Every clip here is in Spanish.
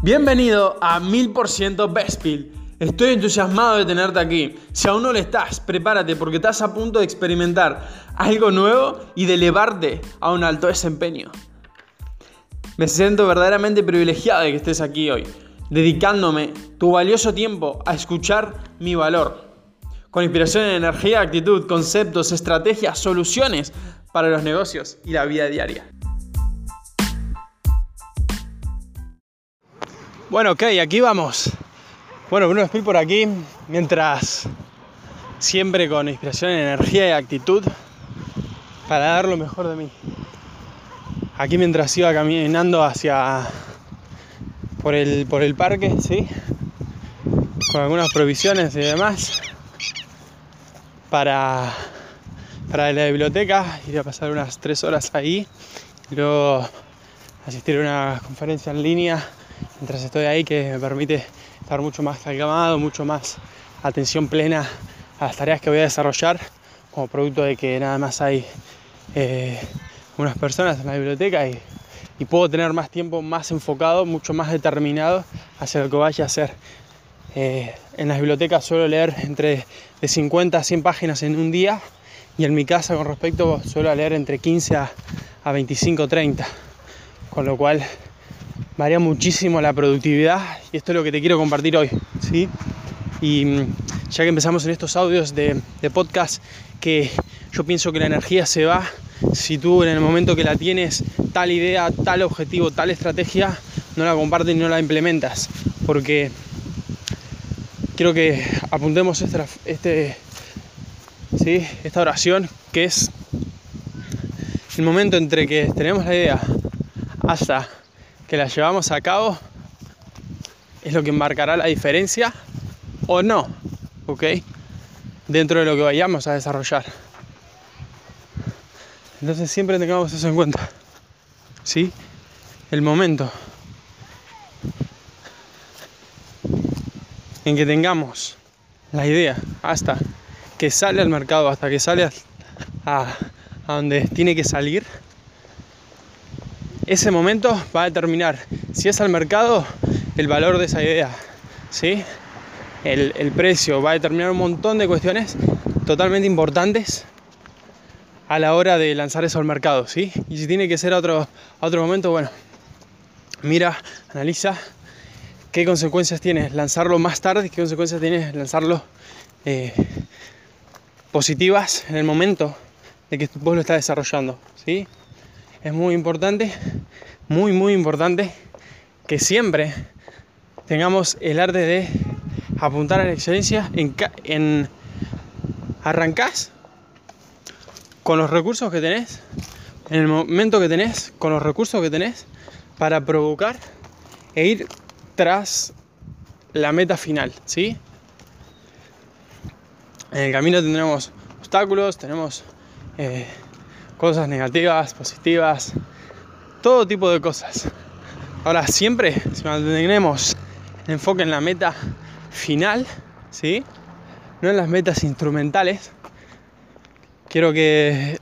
Bienvenido a 1000% Bestpill. Estoy entusiasmado de tenerte aquí. Si aún no lo estás, prepárate porque estás a punto de experimentar algo nuevo y de elevarte a un alto desempeño. Me siento verdaderamente privilegiado de que estés aquí hoy, dedicándome tu valioso tiempo a escuchar mi valor. Con inspiración en energía, actitud, conceptos, estrategias, soluciones para los negocios y la vida diaria. Bueno, ok, aquí vamos. Bueno, Bruno Speed por aquí, mientras siempre con inspiración, energía y actitud para dar lo mejor de mí. Aquí mientras iba caminando hacia por el, por el parque, ¿sí? Con algunas provisiones y demás para, para la biblioteca, ir a pasar unas tres horas ahí, y luego asistir a una conferencia en línea mientras estoy ahí que me permite estar mucho más calmado, mucho más atención plena a las tareas que voy a desarrollar como producto de que nada más hay eh, unas personas en la biblioteca y, puedo tener más tiempo más enfocado, mucho más determinado hacia lo que vaya a hacer. Eh, en las bibliotecas suelo leer entre de 50 a 100 páginas en un día y en mi casa con respecto suelo leer entre 15 a, a 25 30 con lo cual varía muchísimo la productividad y esto es lo que te quiero compartir hoy, ¿sí? Y mm, ya que empezamos en estos audios de, podcast, que yo pienso que la energía se va si tú en el momento que la tienes, tal idea, tal objetivo, tal estrategia, no la compartes y no la implementas. Porque quiero que apuntemos esta, este, ¿sí? esta oración, que es el momento entre que tenemos la idea hasta que la llevamos a cabo es lo que marcará la diferencia o no, ¿ok? Dentro de lo que vayamos a desarrollar. Entonces siempre tengamos eso en cuenta, ¿sí? El momento en que tengamos la idea hasta que sale al mercado, hasta que sale a, a donde tiene que salir, ese momento va a determinar si es al mercado el valor de esa idea, ¿sí? El, precio va a determinar un montón de cuestiones totalmente importantes a la hora de lanzar eso al mercado, ¿sí? Y si tiene que ser a otro, otro momento, bueno, mira, analiza qué consecuencias tiene lanzarlo más tarde, qué consecuencias tiene lanzarlo eh, positivas en el momento de que vos lo estás desarrollando, ¿sí? Es muy importante, muy, muy importante que siempre tengamos el arte de apuntar a la excelencia en, en arrancás con los recursos que tenés, en el momento que tenés, con los recursos que tenés, para provocar e ir tras la meta final, ¿sí? En el camino tendremos obstáculos, tenemos eh, cosas negativas, positivas, todo tipo de cosas. Ahora, siempre, si mantenemos el enfoque en la meta final, ¿sí? No en las metas instrumentales. Quiero que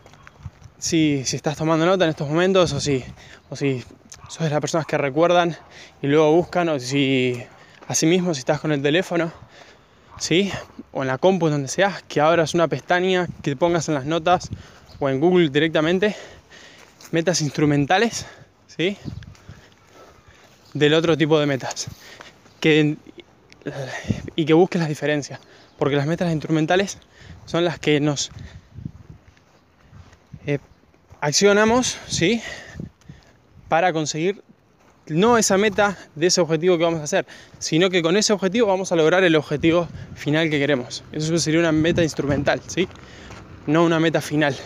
si, si estás tomando nota en estos momentos o si, o si sos de las personas que recuerdan y luego buscan o si asimismo si estás con el teléfono, ¿sí? O en la compu, donde sea, que abras una pestaña, que te pongas en las notas o en Google directamente metas instrumentales, ¿sí? Del otro tipo de metas. Que, y que busques las diferencias. Porque las metas instrumentales son las que nos eh, accionamos, ¿sí? Para conseguir no esa meta de ese objetivo que vamos a hacer, sino que con ese objetivo vamos a lograr el objetivo final que queremos. Eso sería una meta instrumental, ¿sí? No una meta final.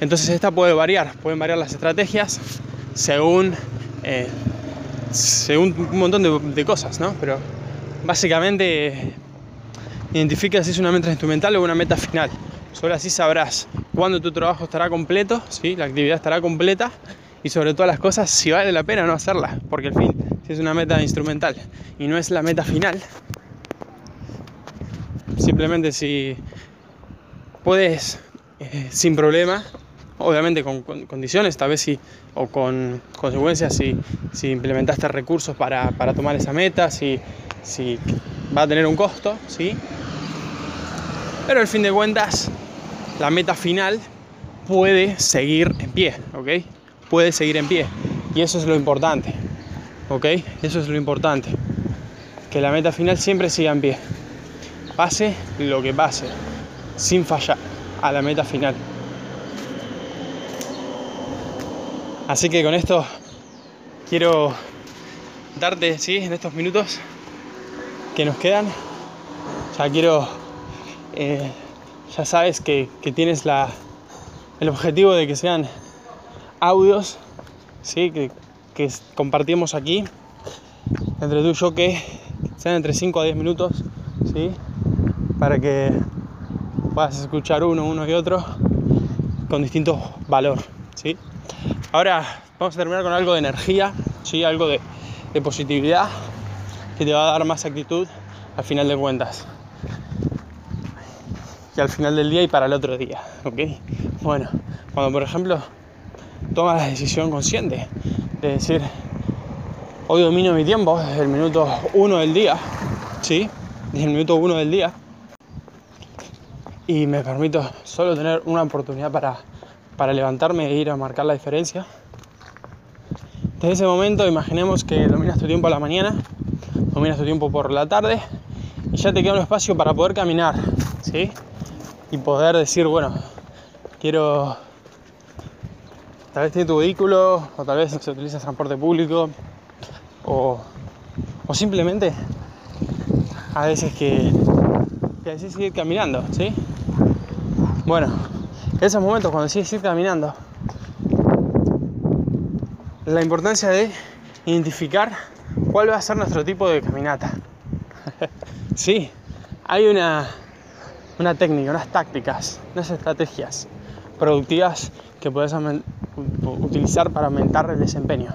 Entonces esta puede variar, pueden variar las estrategias según, eh, según un montón de, cosas, ¿no? Pero básicamente identifica si es una meta instrumental o una meta final. Solo así sabrás cuándo tu trabajo estará completo, ¿sí? la actividad estará completa y sobre todas las cosas si vale la pena no hacerla, porque al fin, si es una meta instrumental y no es la meta final, simplemente si puedes eh, sin problema obviamente con, condiciones, tal vez si, o con consecuencias si, si implementaste recursos para, tomar esa meta, si, si va a tener un costo, ¿sí? Pero al fin de cuentas, la meta final puede seguir en pie, ¿ok? Puede seguir en pie. Y eso es lo importante, ¿ok? Eso es lo importante. Que la meta final siempre siga en pie. Pase lo que pase, sin fallar a la meta final. Así que con esto quiero darte, ¿sí? En estos minutos que nos quedan, ya quiero, eh, ya sabes que, tienes la, el objetivo de que sean audios, ¿sí? Que, que compartimos aquí entre tú y yo, que sean entre 5 a 10 minutos, ¿sí? Para que puedas escuchar uno, uno y otro con distinto valor, ¿sí? Ahora vamos a terminar con algo de energía, ¿sí? algo de, positividad que te va a dar más actitud al final de cuentas. Y al final del día y para el otro día, ¿ok? Bueno, cuando por ejemplo tomas la decisión consciente de decir, hoy domino mi tiempo desde el minuto uno del día, ¿sí? Desde el minuto uno del día. Y me permito solo tener una oportunidad para para levantarme e ir a marcar la diferencia. Desde ese momento imaginemos que dominas tu tiempo a la mañana, dominas tu tiempo por la tarde y ya te queda un espacio para poder caminar, ¿sí? Y poder decir, bueno, quiero... Tal vez tiene tu vehículo o tal vez se utiliza transporte público o, o simplemente a veces que, que decides seguir caminando, ¿sí? Bueno, esos momentos cuando decides ir caminando, la importancia de identificar cuál va a ser nuestro tipo de caminata. sí, hay una, una técnica, unas tácticas, unas estrategias productivas que puedes utilizar para aumentar el desempeño.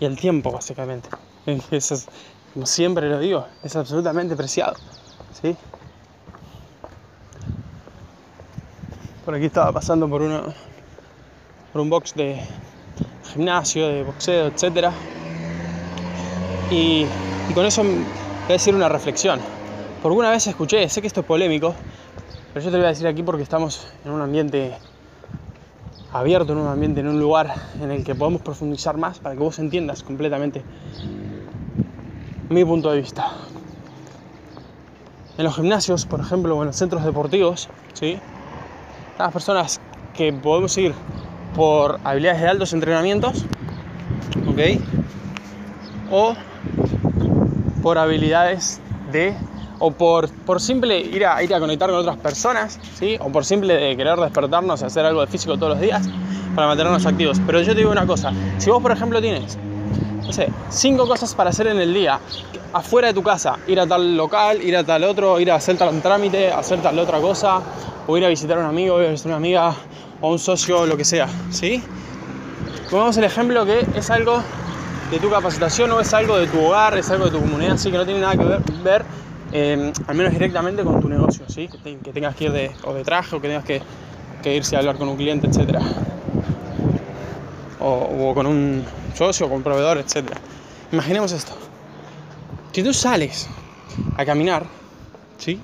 Y el tiempo, básicamente. Eso es, como siempre lo digo, es absolutamente preciado. ¿sí? Por aquí estaba pasando por, por un box de gimnasio, de boxeo, etc. Y, con eso voy a decir una reflexión. Por alguna vez escuché, sé que esto es polémico, pero yo te lo voy a decir aquí porque estamos en un ambiente abierto, en un ambiente, en un lugar en el que podemos profundizar más para que vos entiendas completamente mi punto de vista. En los gimnasios, por ejemplo, o en los centros deportivos, ¿sí? Las personas que podemos ir por habilidades de altos entrenamientos, ¿ok? O por habilidades de, o por, por simple ir a, ir a conectar con otras personas, ¿sí? O por simple de querer despertarnos y hacer algo de físico todos los días para mantenernos activos. Pero yo te digo una cosa, si vos por ejemplo tienes, no sé, cinco cosas para hacer en el día, afuera de tu casa, ir a tal local, ir a tal otro, ir a hacer tal trámite, hacer tal otra cosa, o ir a visitar a un amigo, ir a visitar a una amiga o un socio, lo que sea, ¿sí? Pongamos el ejemplo que es algo de tu capacitación o es algo de tu hogar, es algo de tu comunidad, así que no tiene nada que ver, em, al menos directamente con tu negocio, ¿sí? Que, tengas que ir de, o de traje o que tengas que, irse a hablar con un cliente, etc. O, o, con un socio, o con un proveedor, etc. Imaginemos esto. Si tú sales a caminar, ¿sí?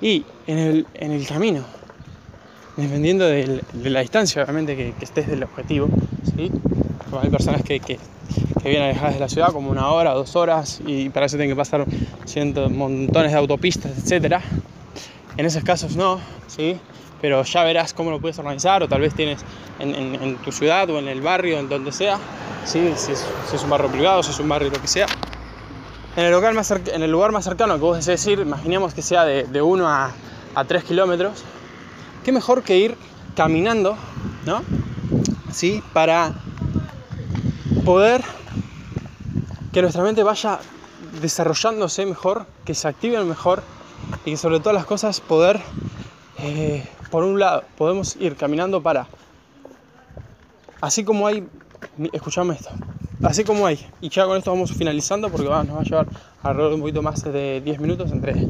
Y en el, en el camino, dependiendo de la distancia, obviamente, que, estés del objetivo, ¿sí? hay personas que, que, que, vienen alejadas de la ciudad como una hora, dos horas, y para eso tienen que pasar cientos, montones de autopistas, etc. En esos casos no, ¿sí? Pero ya verás cómo lo puedes organizar, o tal vez tienes en, en, tu ciudad o en el barrio, en donde sea, ¿sí? Si, es, si es un barrio privado, si es un barrio lo que sea, en el, lugar más en el lugar más cercano que vos decir, imaginemos que sea de, 1 a, a 3 kilómetros, qué mejor que ir caminando, ¿no? Así, para poder que nuestra mente vaya desarrollándose mejor, que se active mejor y que sobre todas las cosas poder, eh, por un lado, podemos ir caminando para, así como hay, escuchame esto, así como hay. Y ya con esto vamos finalizando porque nos va a llevar alrededor de un poquito más de 10 minutos, entre 10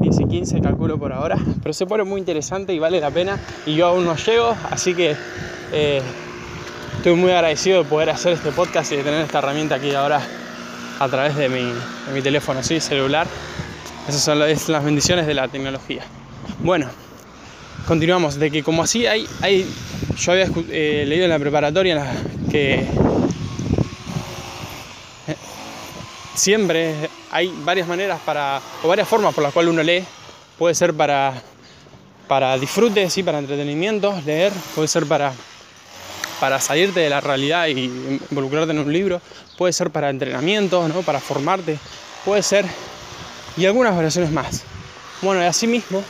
10 y 15 calculo por ahora, pero se pone muy interesante y vale la pena y yo aún no llego, así que eh, estoy muy agradecido de poder hacer este podcast y de tener esta herramienta aquí ahora a través de mi, de mi teléfono ¿sí? celular. Esas son las, bendiciones de la tecnología. Bueno, continuamos, de que como así hay, hay yo había eh, leído en la preparatoria que eh, siempre hay varias maneras para, o varias formas por las cuales uno lee. Puede ser para, para disfrute, ¿sí? para entretenimiento, leer, puede ser para, para salirte de la realidad y involucrarte en un libro, puede ser para entrenamiento, ¿no? para formarte, puede ser y algunas variaciones más. Bueno, y así mismo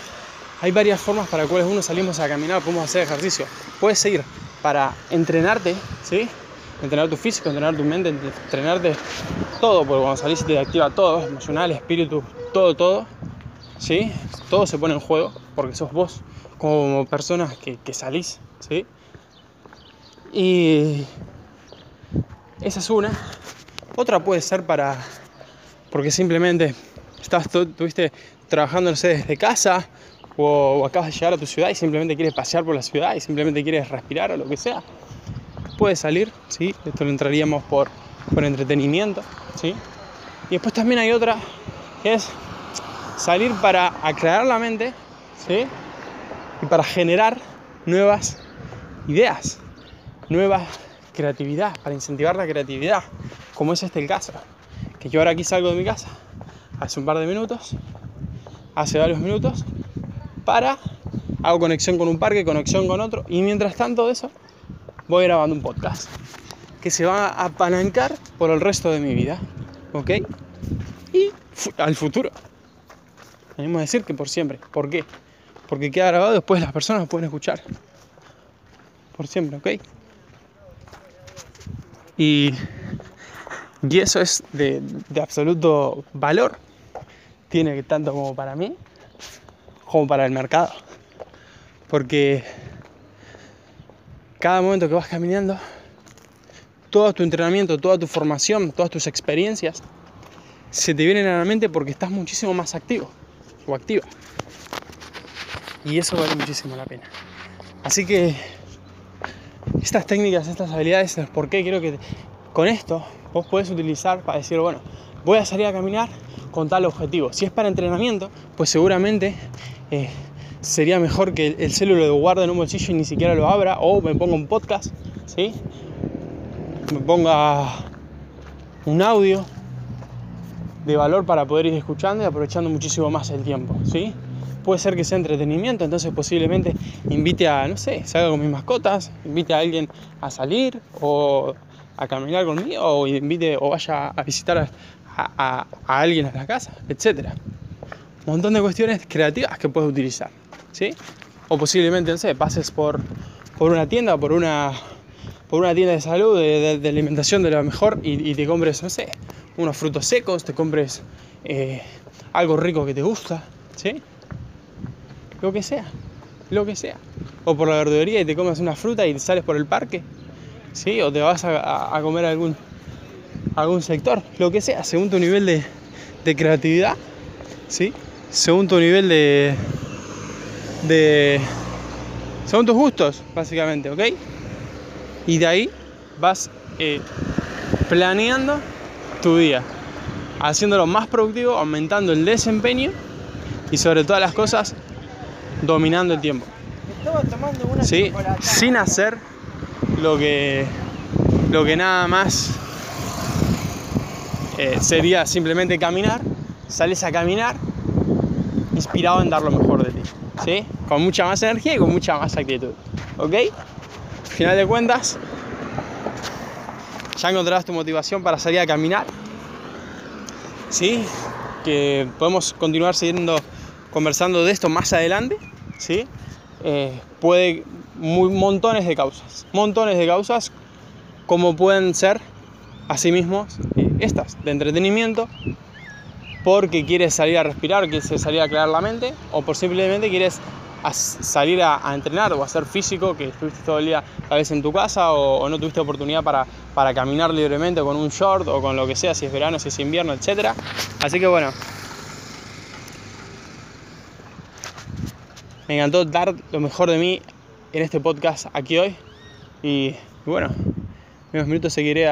hay varias formas para las cuales uno salimos a caminar, podemos hacer ejercicio. Puedes ir para entrenarte, ¿sí? Entrenar tu físico, entrenar tu mente, entrenarte todo, porque cuando salís te activa todo, emocional, espíritu, todo, todo, ¿sí? Todo se pone en juego, porque sos vos como persona que, que salís, ¿sí? Y esa es una. Otra puede ser para, porque simplemente estás, tuviste trabajando, desde casa, o, acabas de llegar a tu ciudad y simplemente quieres pasear por la ciudad y simplemente quieres respirar o lo que sea, puedes salir, ¿sí? Esto lo entraríamos por, por entretenimiento, ¿sí? Y después también hay otra que es salir para aclarar la mente, ¿sí? Y para generar nuevas ideas, nueva creatividad, para incentivar la creatividad, como es este el caso. Que yo ahora aquí salgo de mi casa hace un par de minutos, hace varios minutos, para, hago conexión con un parque, conexión con otro, y mientras tanto de eso, voy grabando un podcast que se va a apalancar por el resto de mi vida, ¿ok? Y al futuro. Tenemos a decir que por siempre. ¿Por qué? Porque queda grabado después las personas lo pueden escuchar. Por siempre, ¿ok? Y, y eso es de, de absoluto valor. Tiene que tanto como para mí, como para el mercado. Porque cada momento que vas caminando, todo tu entrenamiento, toda tu formación, todas tus experiencias, se te vienen a la mente porque estás muchísimo más activo o activa. Y eso vale muchísimo la pena. Así que estas técnicas, estas habilidades, por qué quiero que con esto vos podés utilizar para decir, bueno, voy a salir a caminar con tal objetivo. Si es para entrenamiento, pues seguramente eh, sería mejor que el celular lo guarde en un bolsillo y ni siquiera lo abra, o me ponga un podcast, ¿sí? Me ponga un audio de valor para poder ir escuchando y aprovechando muchísimo más el tiempo, ¿sí? Puede ser que sea entretenimiento, entonces posiblemente invite a, no sé, salga con mis mascotas, invite a alguien a salir o a caminar conmigo o invite o vaya a visitar a, a, alguien a la casa, etc. Un montón de cuestiones creativas que puedes utilizar. ¿sí? O posiblemente, no sé, pases por, por una tienda, por una, por una tienda de salud, de, alimentación de lo mejor y, te compres, no sé, unos frutos secos, te compres eh, algo rico que te gusta, ¿sí? Lo que sea, lo que sea. O por la verdulería y te comes una fruta y te sales por el parque, ¿sí? O te vas a, a comer algún, algún sector, lo que sea, según tu nivel de, de creatividad, ¿sí? Según tu nivel de, de... Según tus gustos, básicamente, ¿ok? Y de ahí vas eh, planeando tu día, haciéndolo más productivo, aumentando el desempeño y sobre todas las cosas, dominando el tiempo. ¿Sí? Sin hacer lo que, lo que nada más eh, sería simplemente caminar, sales a caminar inspirado en dar lo mejor de ti. ¿sí? Con mucha más energía y con mucha más actitud. ¿Ok? Al final de cuentas, ya encontrarás tu motivación para salir a caminar. ¿Sí? Que podemos continuar siguiendo conversando de esto más adelante. ¿Sí? Eh, puede muy, montones de causas. Montones de causas como pueden ser asimismo eh, estas de entretenimiento porque quieres salir a respirar, quieres salir a aclarar la mente, o por simplemente quieres salir a, entrenar o a hacer físico, que estuviste todo el día tal vez en tu casa o, no tuviste oportunidad para, para, caminar libremente con un short o con lo que sea, si es verano, si es invierno, etc. Así que bueno, Me encantó dar lo mejor de mí en este podcast aquí hoy. Y, bueno, en unos minutos seguiré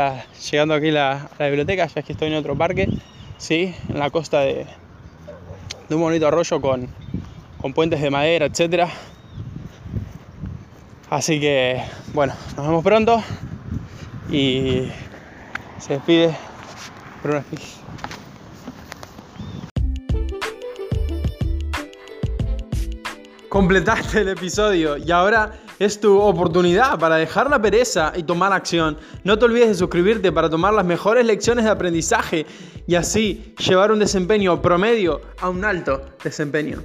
llegando aquí a la, biblioteca, ya que estoy en otro parque, ¿sí? en la costa de, un bonito arroyo con, con puentes de madera, etc. Así que, bueno, nos vemos pronto y se despide Bruno Completaste el episodio y ahora es tu oportunidad para dejar la pereza y tomar acción. No te olvides de suscribirte para tomar las mejores lecciones de aprendizaje y así llevar un desempeño promedio a un alto desempeño.